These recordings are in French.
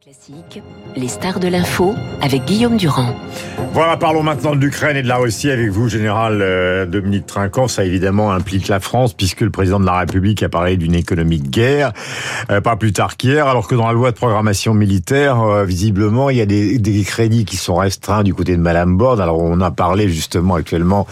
Classique, les stars de l'info avec Guillaume Durand. Voilà, parlons maintenant de l'Ukraine et de la Russie avec vous, général euh, Dominique Trinquant. Ça évidemment implique la France puisque le président de la République a parlé d'une économie de guerre, euh, pas plus tard qu'hier, alors que dans la loi de programmation militaire, euh, visiblement, il y a des, des, crédits qui sont restreints du côté de Madame Borde. Alors on a parlé justement actuellement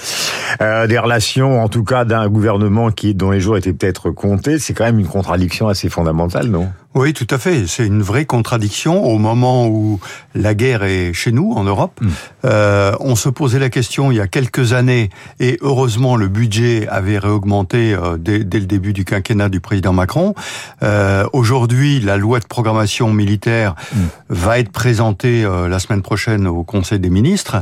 des relations, en tout cas d'un gouvernement qui dont les jours étaient peut-être comptés. C'est quand même une contradiction assez fondamentale, non? Oui, tout à fait. C'est une vraie contradiction au moment où la guerre est chez nous, en Europe. Mm. Euh, on se posait la question il y a quelques années, et heureusement le budget avait réaugmenté euh, dès, dès, le début du quinquennat du président Macron. Euh, Aujourd'hui, la loi de programmation militaire mm. va être présentée la semaine prochaine au Conseil des ministres.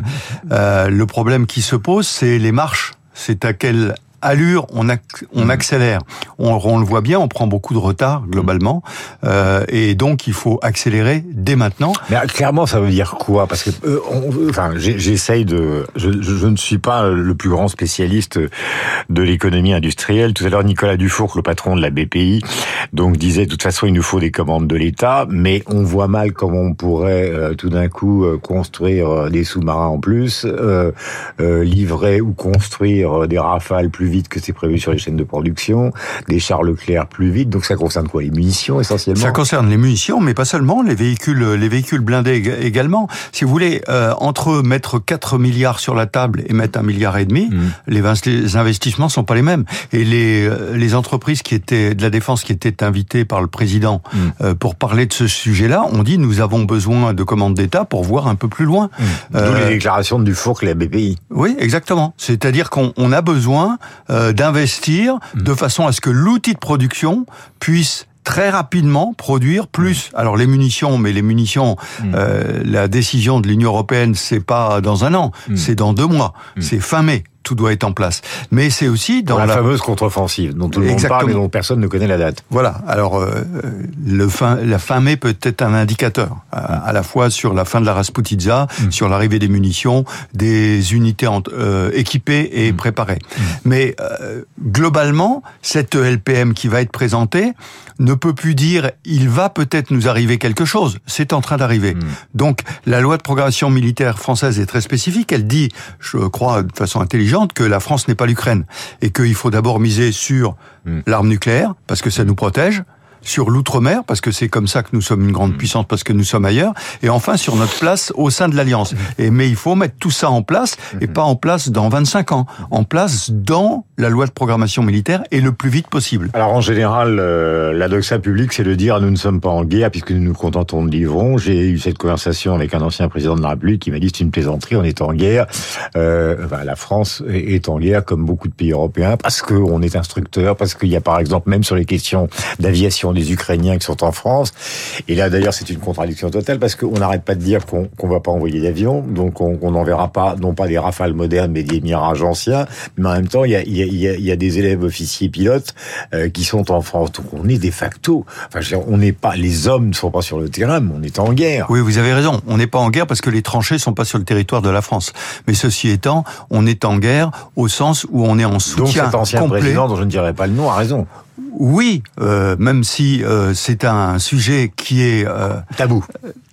Mm. le problème qui se pose, c'est les marches. C'est à quel allure, on, on mm. accélère. On, le voit bien, on prend beaucoup de retard globalement, euh, et donc il faut accélérer dès maintenant. Mais euh, clairement, ça veut dire quoi? Parce que, euh, enfin, j'essaye de. Je, je, ne suis pas le plus grand spécialiste de l'économie industrielle. Tout à l'heure, Nicolas Dufour, le patron de la BPI, donc disait de toute façon, il nous faut des commandes de l'État, mais on voit mal comment on pourrait euh, tout d'un coup construire des sous-marins en plus, livrer ou construire des rafales plus vite que c'est prévu sur les chaînes de production, des chars Leclerc plus vite. Donc ça concerne quoi Les munitions essentiellement? Ça concerne les munitions, mais pas seulement, les véhicules, les véhicules blindés également. Si vous voulez, euh, entre mettre 4 milliards sur la table et mettre un milliard et demi, mmh. les investissements sont pas les mêmes. Et les, euh, les entreprises qui étaient de la défense qui étaient invitées par le président mmh. euh, pour parler de ce sujet-là, ont dit nous avons besoin de commandes d'État pour voir un peu plus loin. Mmh. D'où les déclarations de Dufour que la BPI. Oui, exactement. C'est-à-dire qu'on a besoin euh, d'investir de mm. façon à ce que l'outil de production puisse très rapidement produire plus. Mm. Alors les munitions, mais les munitions, mm. euh, la décision de l'Union européenne, c'est pas dans un an, c'est dans deux mois, c'est fin mai tout doit être en place. Mais c'est aussi dans, la, fameuse contre-offensive dont tout le monde parle mais dont personne ne connaît la date. Voilà. Alors euh, le fin, la fin mai peut être un indicateur à, la fois sur la fin de la Rasputitsa, mm. sur l'arrivée des munitions, des unités euh, équipées et mm. préparées. Mm. Mais euh, globalement, cette LPM qui va être présentée ne peut plus dire il va peut-être nous arriver quelque chose. C'est en train d'arriver. Donc la loi de programmation militaire française est très spécifique. Elle dit, je crois de façon intelligente que la France n'est pas l'Ukraine et qu'il faut d'abord miser sur hmm. l'arme nucléaire parce que ça nous protège sur l'outre-mer, parce que c'est comme ça que nous sommes une grande mm. puissance, parce que nous sommes ailleurs, et enfin sur notre place au sein de l'Alliance. Mm. Et Mais il faut mettre tout ça en place, et mm-hmm. pas en place dans 25 ans, en place dans la loi de programmation militaire, et le plus vite possible. Alors en général, euh, la doxa publique, c'est de dire nous ne sommes pas en guerre, puisque nous nous contentons de livrer. J'ai eu cette conversation avec un ancien président de la République qui m'a dit c'est une plaisanterie, on est en guerre. Euh, enfin, la France est en guerre, comme beaucoup de pays européens, parce qu'on est instructeur, parce qu'il y a par exemple, même sur les questions d'aviation des Ukrainiens qui sont en France. Et là, d'ailleurs, c'est une contradiction totale parce qu'on n'arrête pas de dire qu'on ne va pas envoyer d'avions, donc on n'enverra pas, non pas des rafales modernes, mais des mirages anciens. Mais en même temps, il y a, y a, y a des élèves officiers pilotes euh, qui sont en France. Donc on est de facto. Enfin, on n'est pas, les hommes ne sont pas sur le terrain, mais on est en guerre. Oui, vous avez raison. On n'est pas en guerre parce que les tranchées sont pas sur le territoire de la France. Mais ceci étant, on est en guerre au sens où on est en soutien Donc cet ancien président, dont je ne dirais pas le nom, a raison. Oui, euh, même si euh, c'est un sujet qui est euh, tabou,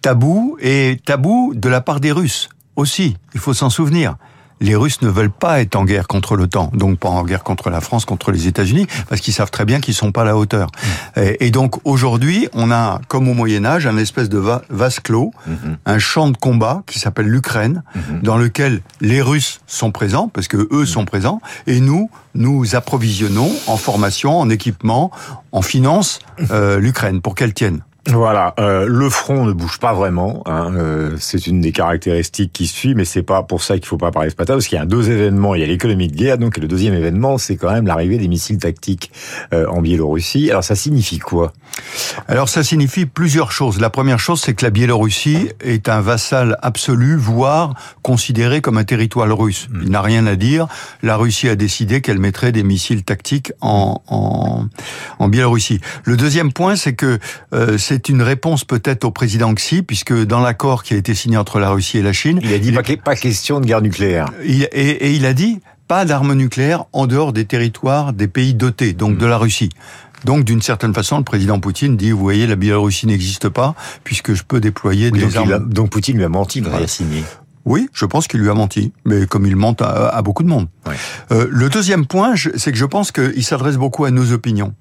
tabou et tabou de la part des Russes aussi. Il faut s'en souvenir les Russes ne veulent pas être en guerre contre l'OTAN, donc pas en guerre contre la France, contre les États-Unis, parce qu'ils savent très bien qu'ils sont pas à la hauteur. Mm. Et, donc aujourd'hui, on a, comme au Moyen Âge, un espèce de vase clos, mm-hmm. un champ de combat qui s'appelle l'Ukraine, mm-hmm. dans lequel les Russes sont présents, parce que eux sont présents, et nous, nous approvisionnons en formation, en équipement, en finance euh, l'Ukraine pour qu'elle tienne. Voilà, euh, le front ne bouge pas vraiment. Hein, euh, c'est une des caractéristiques qui suit, mais c'est pas pour ça qu'il faut pas parler de Spata, parce qu'il y a deux événements. Il y a l'économie de guerre, donc le deuxième événement, c'est quand même l'arrivée des missiles tactiques euh, en Biélorussie. Alors ça signifie quoi? Alors ça signifie plusieurs choses. La première chose, c'est que la Biélorussie est un vassal absolu, voire considéré comme un territoire russe. Hmm. Il n'a rien à dire. La Russie a décidé qu'elle mettrait des missiles tactiques en, en, en Biélorussie. Le deuxième point, c'est que c'est une réponse peut-être au président Xi, puisque dans l'accord qui a été signé entre la Russie et la Chine... Il a dit pas, question de guerre nucléaire. et, il a dit pas d'armes nucléaires en dehors des territoires des pays dotés, donc de la Russie. Donc, d'une certaine façon, le président Poutine dit, vous voyez, la Biélorussie n'existe pas, puisque je peux déployer des donc, armes. donc Poutine lui a menti, il a signé. Oui, je pense qu'il lui a menti, mais comme il ment à, beaucoup de monde. Euh, le deuxième point, c'est que je pense qu'il s'adresse beaucoup à nos opinions.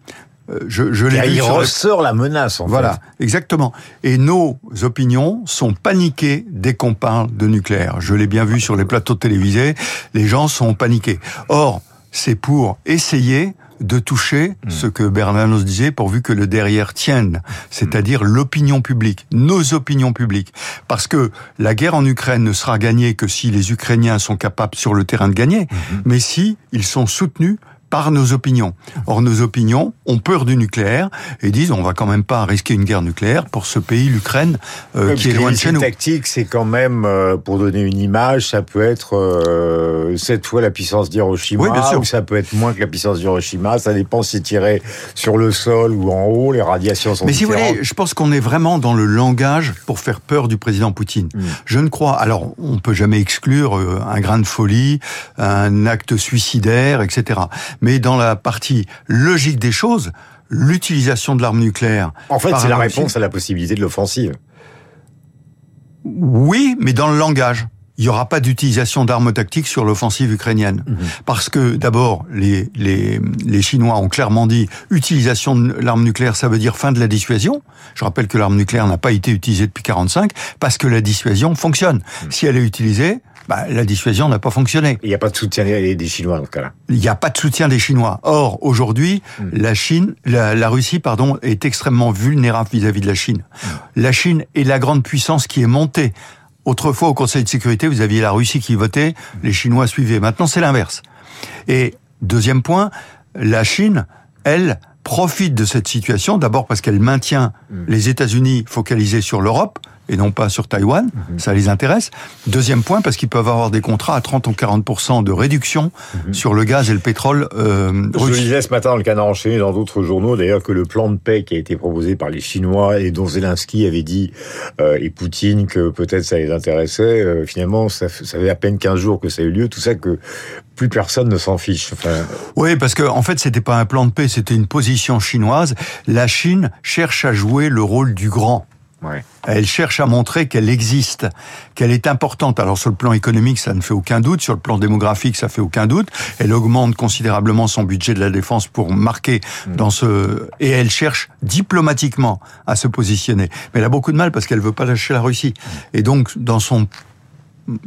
Euh, je, je l'ai vu. Il ressort la menace, en voilà, exactement. Et nos opinions sont paniquées dès qu'on parle de nucléaire. Je l'ai bien vu sur les plateaux télévisés, les gens sont paniqués. Or, c'est pour essayer de toucher hmm. ce que Bernanos disait, pourvu que le derrière tienne, c'est-à-dire l'opinion publique, nos opinions publiques. Parce que la guerre en Ukraine ne sera gagnée que si les Ukrainiens sont capables sur le terrain de gagner, hmm. mais si ils sont soutenus par nos opinions. Or, nos opinions ont peur du nucléaire et disent on va quand même pas risquer une guerre nucléaire pour ce pays, l'Ukraine, euh, qui est loin de chez nous. tactique, c'est quand même, euh, pour donner une image, ça peut être euh, cette fois la puissance d'Hiroshima, oui, bien sûr. ou ça peut être moins que la puissance d'Hiroshima. Ça dépend si tiré sur le sol ou en haut. Les radiations sont Mais si vous voulez, je pense qu'on est vraiment dans le langage pour faire peur du président Poutine. Mm. Je ne crois. Alors, on peut jamais exclure un grain de folie, un acte suicidaire, etc mais dans la partie logique des choses, l'utilisation de l'arme nucléaire. En fait, c'est la réponse à la possibilité de l'offensive. Oui, mais dans le langage. Il n'y aura pas d'utilisation d'armes tactiques sur l'offensive ukrainienne. Mhm. Parce que, d'abord, les, les, les Chinois ont clairement dit utilisation de l'arme nucléaire, ça veut dire fin de la dissuasion. Je rappelle que l'arme nucléaire n'a pas été utilisée depuis 45 parce que la dissuasion fonctionne. Mhm. Si elle est utilisée, bah, la dissuasion n'a pas fonctionné. Il n'y a pas de soutien des Chinois dans ce cas-là. Il n'y a pas de soutien des Chinois. Or, aujourd'hui, hmm. la Chine, la, Russie, pardon, est extrêmement vulnérable vis-à-vis de la Chine. Hmm. La Chine est la grande puissance qui est montée. Autrefois, au Conseil de sécurité, vous aviez la Russie qui votait, les Chinois suivaient. Maintenant, c'est l'inverse. Et deuxième point, la Chine, elle, profite de cette situation, d'abord parce qu'elle maintient hmm. les États-Unis focalisés sur l'Europe, et non pas sur Taïwan. Mhm. Ça les intéresse. Deuxième point, parce qu'ils peuvent avoir des contrats à 30 ou 40% de réduction mhm. sur le gaz et le pétrole euh, Je disais ce matin dans le canard enchaîné dans d'autres journaux, d'ailleurs, que le plan de paix qui a été proposé par les Chinois et dont Zelensky avait dit euh, et Poutine que peut-être ça les intéressait, euh, finalement, ça, ça fait à peine 15 jours que ça a eu lieu. Tout ça que plus personne ne s'en fiche. Enfin... Oui, parce que en fait, c'était pas un plan de paix, c'était une position chinoise. La Chine cherche à jouer le rôle du grand. Elle cherche à montrer qu'elle existe, qu'elle est importante. Alors sur le plan économique, ça ne fait aucun doute. Sur le plan démographique, ça fait aucun doute. Elle augmente considérablement son budget de la défense pour marquer mm. dans ce et elle cherche diplomatiquement à se positionner. Mais elle a beaucoup de mal parce qu'elle veut pas lâcher la Russie. Et donc dans son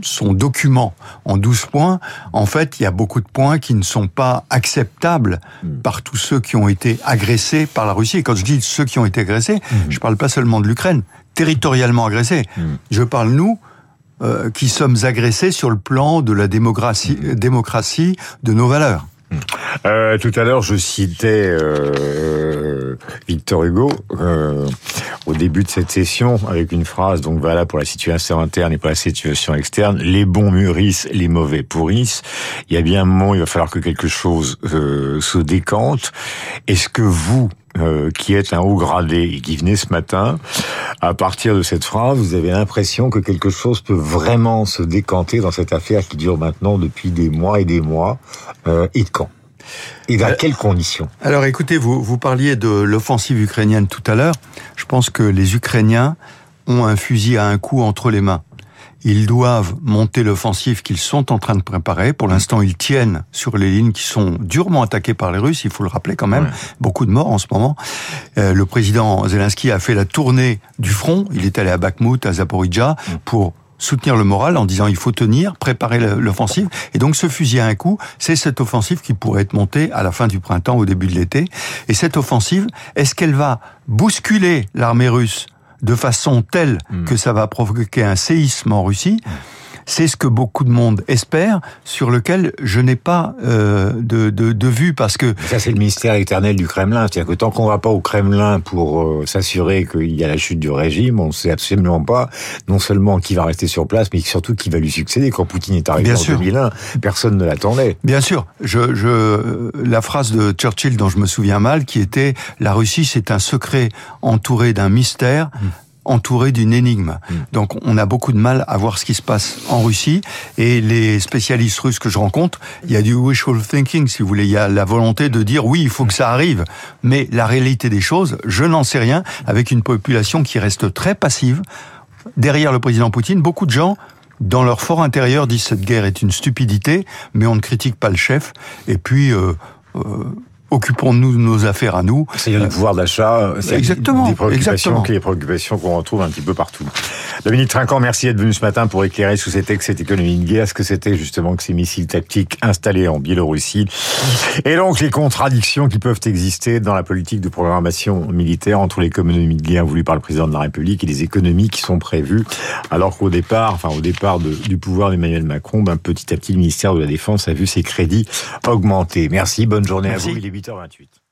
son document en 12 points, en fait, il y a beaucoup de points qui ne sont pas acceptables hmm. par tous ceux qui ont été agressés par la Russie. Et quand je dis ceux qui ont été agressés, hmm. je ne parle pas seulement de l'Ukraine, territorialement agressés. Hmm. Je parle, nous, euh, qui sommes agressés sur le plan de la démocratie, démocratie de nos valeurs. Euh, tout à l'heure, je citais euh, Victor Hugo euh, au début de cette session avec une phrase donc voilà pour la situation interne et pour la situation externe. Les bons mûrissent, les mauvais pourrissent. Il y a bien un moment, il va falloir que quelque chose euh, se décante. Est-ce que vous, euh, qui êtes un haut gradé et qui venez ce matin, à partir de cette phrase, vous avez l'impression que quelque chose peut vraiment se décanter dans cette affaire qui dure maintenant depuis des mois et des mois. Euh, et quand? Et dans euh, quelles conditions Alors écoutez, vous, vous parliez de l'offensive ukrainienne tout à l'heure. Je pense que les Ukrainiens ont un fusil à un coup entre les mains. Ils doivent monter l'offensive qu'ils sont en train de préparer. Pour l'instant, ils tiennent sur les lignes qui sont durement attaquées par les Russes. Il faut le rappeler quand même. Beaucoup de morts en ce moment. Euh, le président Zelensky a fait la tournée du front. Il est allé à Bakhmut, à Zaporizhia, pour soutenir le moral en disant il faut tenir, préparer l'offensive. Et donc ce fusil à un coup, c'est cette offensive qui pourrait être montée à la fin du printemps, au début de l'été. Et cette offensive, est-ce qu'elle va bousculer l'armée russe de façon telle hmm. que ça va provoquer un séisme en Russie? C'est ce que beaucoup de monde espère, sur lequel je n'ai pas euh, de, de, de, vue parce que ça c'est le mystère éternel du Kremlin, c'est-à-dire que tant qu'on va pas au Kremlin pour euh, s'assurer qu'il y a la chute du régime, on ne sait absolument pas non seulement qui va rester sur place, mais surtout qui va lui succéder. Quand Poutine est arrivé en 2001, personne ne l'attendait. Bien sûr, je, je, la phrase de Churchill dont je me souviens mal, qui était la Russie c'est un secret entouré d'un mystère. Mmh entouré d'une énigme. Mm. Donc on a beaucoup de mal à voir ce qui se passe en Russie. Et les spécialistes russes que je rencontre, il y a du wishful thinking, si vous voulez. Il y a la volonté de dire oui, il faut que ça arrive. Mais la réalité des choses, je n'en sais rien, avec une population qui reste très passive. Derrière le président Poutine, beaucoup de gens dans leur fort intérieur disent cette guerre est une stupidité, mais on ne critique pas le chef. Et puis, euh, euh, occupons-nous de nos affaires à nous. C'est le pouvoir d'achat, c'est exactement, des préoccupations, exactement. les préoccupations qu'on retrouve un petit peu partout. Dominique Trinquant, merci d'être venu ce matin pour éclairer ce que c'était que cette économie de guerre, ce que c'était justement que ces missiles tactiques installés en Biélorussie, et donc les contradictions qui peuvent exister dans la politique de programmation militaire entre l'économie de guerre voulue par le président de la République et les économies qui sont prévues, alors qu'au départ, enfin au départ de, du pouvoir d'Emmanuel Macron, ben, petit à petit le ministère de la Défense a vu ses crédits augmenter. Merci, bonne journée Merci. à vous. Il est 8h28.